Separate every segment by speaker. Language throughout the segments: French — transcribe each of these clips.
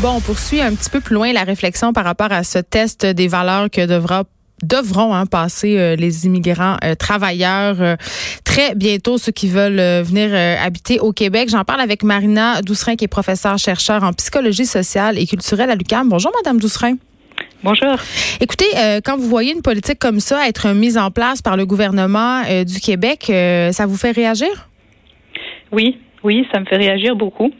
Speaker 1: Bon, on poursuit un petit peu plus loin la réflexion par rapport à ce test des valeurs que devra devront hein, passer euh, les immigrants euh, travailleurs euh, très bientôt, ceux qui veulent venir habiter au Québec. J'en parle avec Marina Doucerin, qui est professeure chercheur en psychologie sociale et culturelle à l'UQAM. Bonjour, Madame Doucerin.
Speaker 2: Bonjour.
Speaker 1: Écoutez, quand vous voyez une politique comme ça être mise en place par le gouvernement du Québec, ça vous fait réagir?
Speaker 2: Oui, oui, ça me fait réagir beaucoup.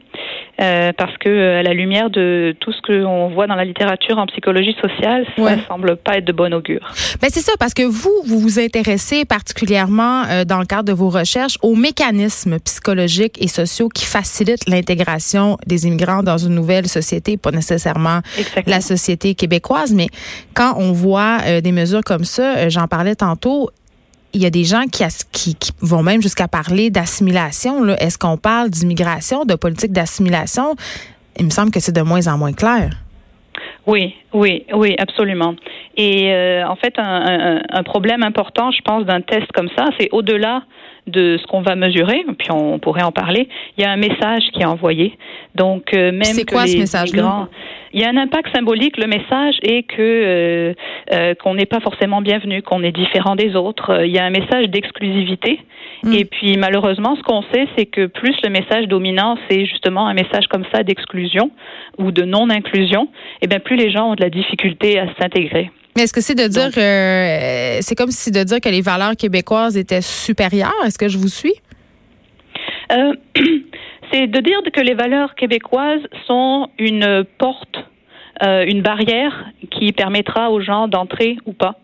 Speaker 2: Euh, parce que euh, à la lumière de tout ce qu'on voit dans la littérature en psychologie sociale, ça ne semble pas être de bon augure.
Speaker 1: Ben c'est ça, parce que vous, vous vous intéressez particulièrement euh, dans le cadre de vos recherches aux mécanismes psychologiques et sociaux qui facilitent l'intégration des immigrants dans une nouvelle société, pas nécessairement la société québécoise, mais quand on voit des mesures comme ça, j'en parlais tantôt, il y a des gens qui, vont même jusqu'à parler d'assimilation. Est-ce qu'on parle d'immigration, de politique d'assimilation? Il me semble que c'est de moins en moins clair.
Speaker 2: Oui, oui, oui, absolument. Et euh, en fait, un, un, problème important, je pense, d'un test comme ça, c'est au-delà de ce qu'on va mesurer, puis on pourrait en parler. Il y a un message qui est envoyé. Donc euh, même
Speaker 1: c'est quoi ce message-là?
Speaker 2: il y a un impact symbolique. Le message est que euh, euh, qu'on n'est pas forcément bienvenu, qu'on est différent des autres. Il y a un message d'exclusivité. Hmm. Et puis malheureusement, ce qu'on sait, c'est que plus le message dominant, c'est justement un message comme ça d'exclusion ou de non-inclusion, et eh bien plus les gens ont de la difficulté à s'intégrer.
Speaker 1: Mais est-ce que c'est de dire, euh, c'est comme si de dire que les valeurs québécoises étaient supérieures? Est-ce que je vous suis?
Speaker 2: Euh, c'est de dire que les valeurs québécoises sont une porte, euh, une barrière qui permettra aux gens d'entrer ou pas.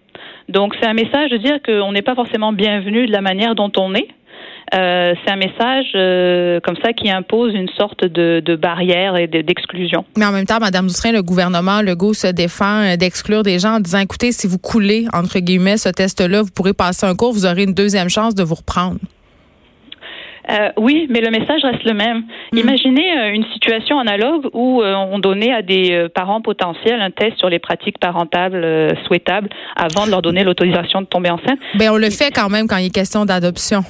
Speaker 2: Donc c'est un message de dire qu'on n'est pas forcément bienvenu de la manière dont on est. Euh, c'est un message euh, comme ça qui impose une sorte de, de barrière et d'exclusion.
Speaker 1: Mais en même temps, Madame Doucerin, le gouvernement Legault se défend euh, d'exclure des gens en disant, écoutez, si vous coulez, entre guillemets, ce test-là, vous pourrez passer un cours, vous aurez une deuxième chance de vous reprendre.
Speaker 2: Euh, oui, mais le message reste le même. Hmm. Imaginez euh, une situation analogue où euh, on donnait à des parents potentiels un test sur les pratiques parentables souhaitables avant de leur donner l'autorisation de tomber enceinte.
Speaker 1: Ben, on le fait quand même quand il est question d'adoption.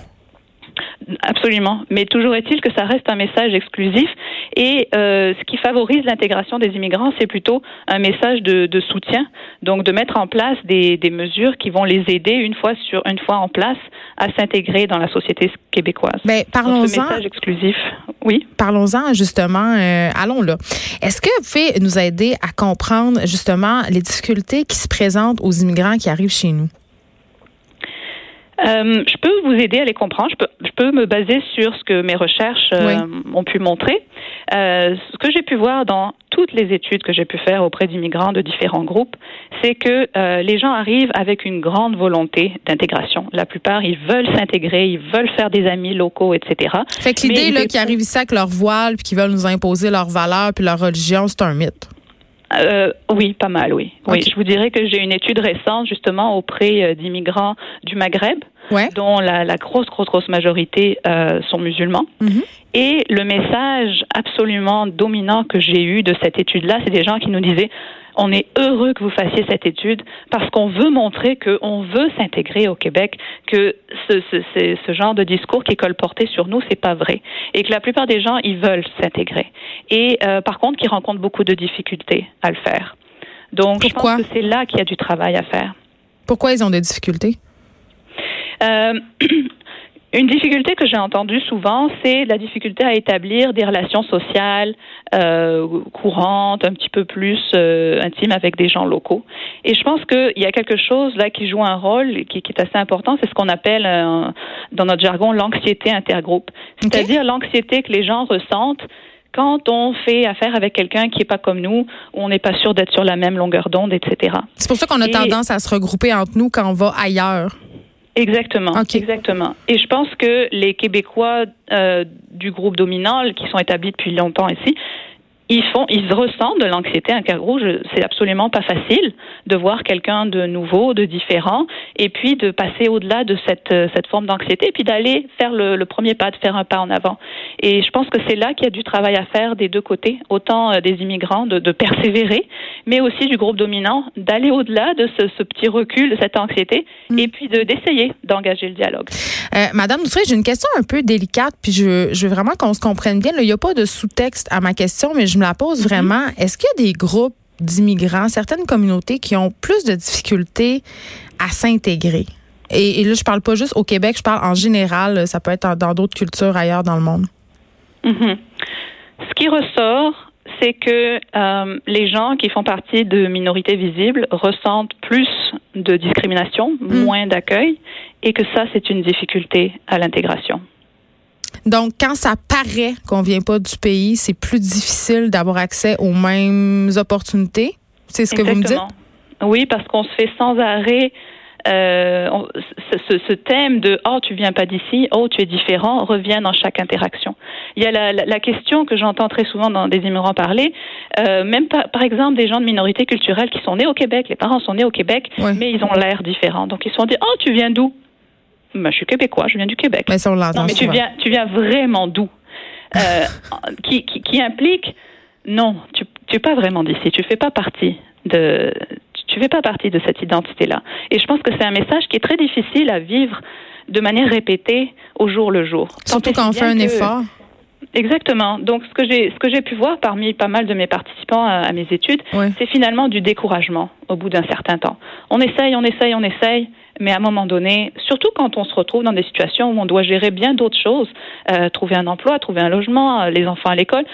Speaker 2: Absolument. Mais toujours est-il que ça reste un message exclusif. Et euh, ce qui favorise l'intégration des immigrants, c'est plutôt un message de, de, soutien. Donc de mettre en place des, des, mesures qui vont les aider une fois sur une fois en place à s'intégrer dans la société québécoise.
Speaker 1: Mais ben, parlons-en.
Speaker 2: message exclusif. Oui.
Speaker 1: Parlons-en justement. Euh, allons là. Est-ce que vous pouvez nous aider à comprendre justement les difficultés qui se présentent aux immigrants qui arrivent chez nous?
Speaker 2: Euh, je peux vous aider à les comprendre. Je peux, je peux me baser sur ce que mes recherches euh, ont pu montrer. Euh, ce que j'ai pu voir dans toutes les études que j'ai pu faire auprès d'immigrants de différents groupes, c'est que euh, les gens arrivent avec une grande volonté d'intégration. La plupart, ils veulent s'intégrer, ils veulent faire des amis locaux, etc.
Speaker 1: Fait que l'idée là qu'ils arrivent ici avec leur voile, puis qu'ils veulent nous imposer leurs valeurs puis leur religion, c'est un mythe.
Speaker 2: Euh, oui, pas mal, oui. Oui, je vous dirais que j'ai une étude récente justement auprès euh, d'immigrants du Maghreb, dont la, la, grosse, grosse, grosse majorité euh, sont musulmans. Mhm. Et le message absolument dominant que j'ai eu de cette étude-là, c'est des gens qui nous disaient on est heureux que vous fassiez cette étude parce qu'on veut montrer qu'on veut s'intégrer au Québec, que ce, ce, ce, genre de discours qui est colporté sur nous, c'est pas vrai. Et que la plupart des gens, ils veulent s'intégrer. Et euh, par contre, qu'ils rencontrent beaucoup de difficultés à le faire. Donc, je pense que c'est là qu'il y a du travail à faire.
Speaker 1: Pourquoi ils ont des difficultés?
Speaker 2: Euh, Une difficulté que j'ai entendue souvent, c'est la difficulté à établir des relations sociales euh, courantes, un petit peu plus euh, intimes avec des gens locaux. Et je pense qu'il y a quelque chose là qui joue un rôle qui, qui est assez important, c'est ce qu'on appelle euh, dans notre jargon l'anxiété intergroupe, c'est-à-dire l'anxiété que les gens ressentent quand on fait affaire avec quelqu'un qui n'est pas comme nous, où on n'est pas sûr d'être sur la même longueur d'onde, etc.
Speaker 1: C'est pour ça qu'on a tendance à se regrouper entre nous quand on va ailleurs.
Speaker 2: Exactement, exactement. Et je pense que les Québécois euh, du groupe dominant, qui sont établis depuis longtemps ici, ils font, ils ressentent de l'anxiété. Un cas rouge, c'est absolument pas facile de voir quelqu'un de nouveau, de différent, et puis de passer au-delà de cette cette forme d'anxiété, et puis d'aller faire le, le, premier pas, de faire un pas en avant. Et je pense que c'est là qu'il y a du travail à faire des deux côtés, autant euh, des immigrants de, de persévérer, mais aussi du groupe dominant d'aller au-delà de ce, ce, petit recul, de cette anxiété, mm. et puis de d'essayer d'engager le dialogue.
Speaker 1: Euh, Madame Doucet, j'ai une question un peu délicate, puis je, je veux vraiment qu'on se comprenne bien. il n'y a pas de sous-texte à ma question, mais je me la pose mhm. vraiment. Est-ce qu'il y a des groupes d'immigrants, certaines communautés qui ont plus de difficultés à s'intégrer? Et, là, je parle pas juste au Québec, je parle en général. Ça peut être dans d'autres cultures ailleurs dans le monde.
Speaker 2: Mhm. Ce qui ressort, c'est que euh, les gens qui font partie de minorités visibles ressentent plus de discrimination, mm. moins d'accueil, et que ça, c'est une difficulté à l'intégration.
Speaker 1: Donc, quand ça paraît qu'on vient pas du pays, c'est plus difficile d'avoir accès aux mêmes opportunités? C'est ce que vous me dites?
Speaker 2: Oui, parce qu'on se fait sans arrêt euh, ce, ce, thème de oh tu viens pas d'ici, oh tu es différent revient dans chaque interaction. Il y a la, la, question que j'entends très souvent dans des immigrants parler, euh, même par, par, exemple des gens de minorités culturelles qui sont nés au Québec, les parents sont nés au Québec, mais ils ont l'air différents. Donc ils se sont dit oh tu viens d'où? Ben, je suis québécois, je viens du Québec.
Speaker 1: Mais ça, on non,
Speaker 2: mais tu viens, tu viens vraiment d'où? Euh, qui, qui, qui, implique non, tu n'es pas vraiment d'ici, tu fais pas partie de, tu fais pas partie de cette identité-là. Et je pense que c'est un message qui est très difficile à vivre de manière répétée au jour le jour.
Speaker 1: Surtout quand on fait un effort.
Speaker 2: Exactement. Donc ce que j'ai ce que j'ai pu voir parmi pas mal de mes participants à, mes études, c'est finalement du découragement au bout d'un certain temps. On essaye, on essaye, on essaye, mais à un moment donné, surtout quand on se retrouve dans des situations où on doit gérer bien d'autres choses, euh, trouver un emploi, trouver un logement, euh, les enfants à l'école,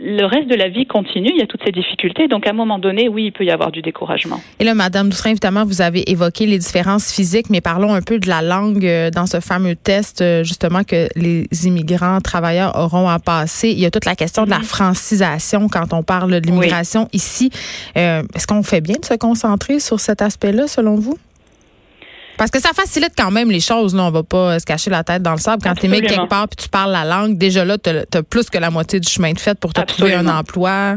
Speaker 2: le reste de la vie continue, il y a toutes ces difficultés. Donc à un moment donné, oui, il peut y avoir du découragement.
Speaker 1: Et là, Madame Doucerin, évidemment, vous avez évoqué les différences physiques, mais parlons un peu de la langue euh, dans ce fameux test, justement, que les immigrants travailleurs auront à passer. Il y a toute la question de la mhm. francisation quand on parle de l'immigration ici. Est-ce qu'on fait bien de se concentrer sur cet aspect-là, selon vous? Parce que ça facilite quand même les choses. Là. On va pas se cacher la tête dans le sable. Quand tu es mis quelque part puis tu parles la langue, déjà là, tu as, plus que la moitié du chemin de fait pour te trouver un emploi.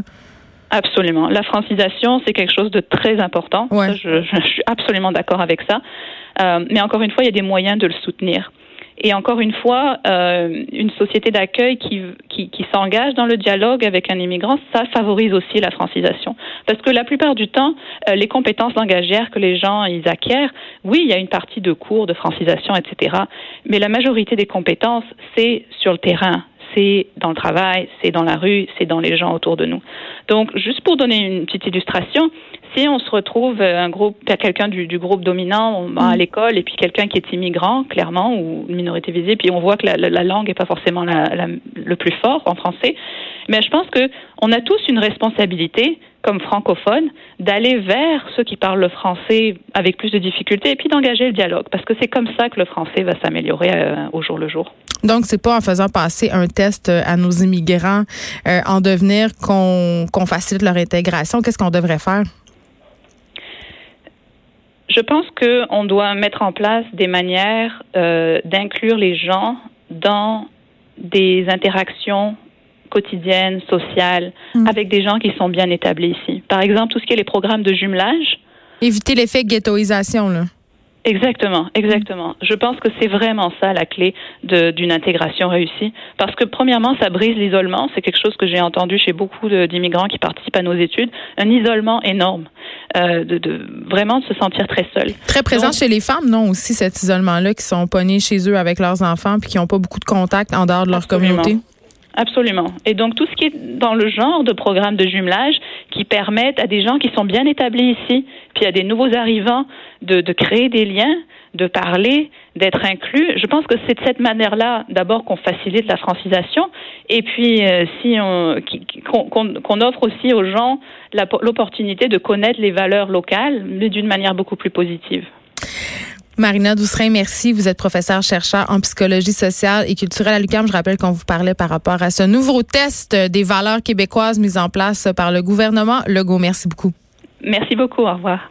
Speaker 2: Absolument. La francisation, c'est quelque chose de très important. je, suis absolument d'accord avec ça. Euh, mais encore une fois, il y a des moyens de le soutenir. Et encore une fois, euh, une société d'accueil qui, qui, qui s'engage dans le dialogue avec un immigrant, ça favorise aussi la francisation. Parce que la plupart du temps, euh, les compétences langagières que les gens ils acquièrent, oui, il y a une partie de cours de francisation, etc. Mais la majorité des compétences, c'est sur le terrain, c'est dans le travail, c'est dans la rue, c'est dans les gens autour de nous. Donc, juste pour donner une petite illustration, si on se retrouve euh, un groupe, quelqu'un du, du, groupe dominant à mm. l'école et puis quelqu'un qui est immigrant, clairement, ou une minorité visible, puis on voit que la, la, langue n'est pas forcément la, le plus fort en français, mais je pense que on a tous une responsabilité comme francophones d'aller vers ceux qui parlent le français avec plus de difficultés et puis d'engager le dialogue parce que c'est comme ça que le français va s'améliorer euh, au jour le jour.
Speaker 1: Donc, c'est pas en faisant passer un test euh, à nos immigrants en devenir qu'on qu'on facilite leur intégration. Qu'est-ce qu'on devrait faire?
Speaker 2: Je pense qu'on doit mettre en place des manières euh, d'inclure les gens dans des interactions quotidiennes, sociales, mm. avec des gens qui sont bien établis ici. Par exemple, tout ce qui est les programmes de jumelage.
Speaker 1: Éviter l'effet ghettoisation, là.
Speaker 2: Exactement, exactement. Je pense que c'est vraiment ça la clé d'une intégration réussie. Parce que premièrement, ça brise l'isolement. C'est quelque chose que j'ai entendu chez beaucoup d'immigrants qui participent à nos études. Un isolement énorme. Euh, de, de, vraiment de se sentir très seul.
Speaker 1: Très présent chez les femmes, non, aussi cet isolement-là, qui sont pognés chez eux avec leurs enfants puis qui n'ont pas beaucoup de contact en dehors de leur communauté?
Speaker 2: Absolument. Et donc tout ce qui est dans le genre de programme de jumelage qui permettent à des gens qui sont bien établis ici, puis à des nouveaux arrivants de, de créer des liens, de parler, d'être inclus. Je pense que c'est de cette manière-là, d'abord, qu'on facilite la francisation, et puis euh, si on qu'on offre aussi aux gens l'opportunité de connaître les valeurs locales, mais d'une manière beaucoup plus positive.
Speaker 1: Marina Doucerin, merci. Vous êtes professeure chercheur en psychologie sociale et culturelle à l'UQAM. Je rappelle qu'on vous parlait par rapport à ce nouveau test des valeurs québécoises mis en place par le gouvernement Legault. Merci beaucoup.
Speaker 2: Merci beaucoup. Au revoir.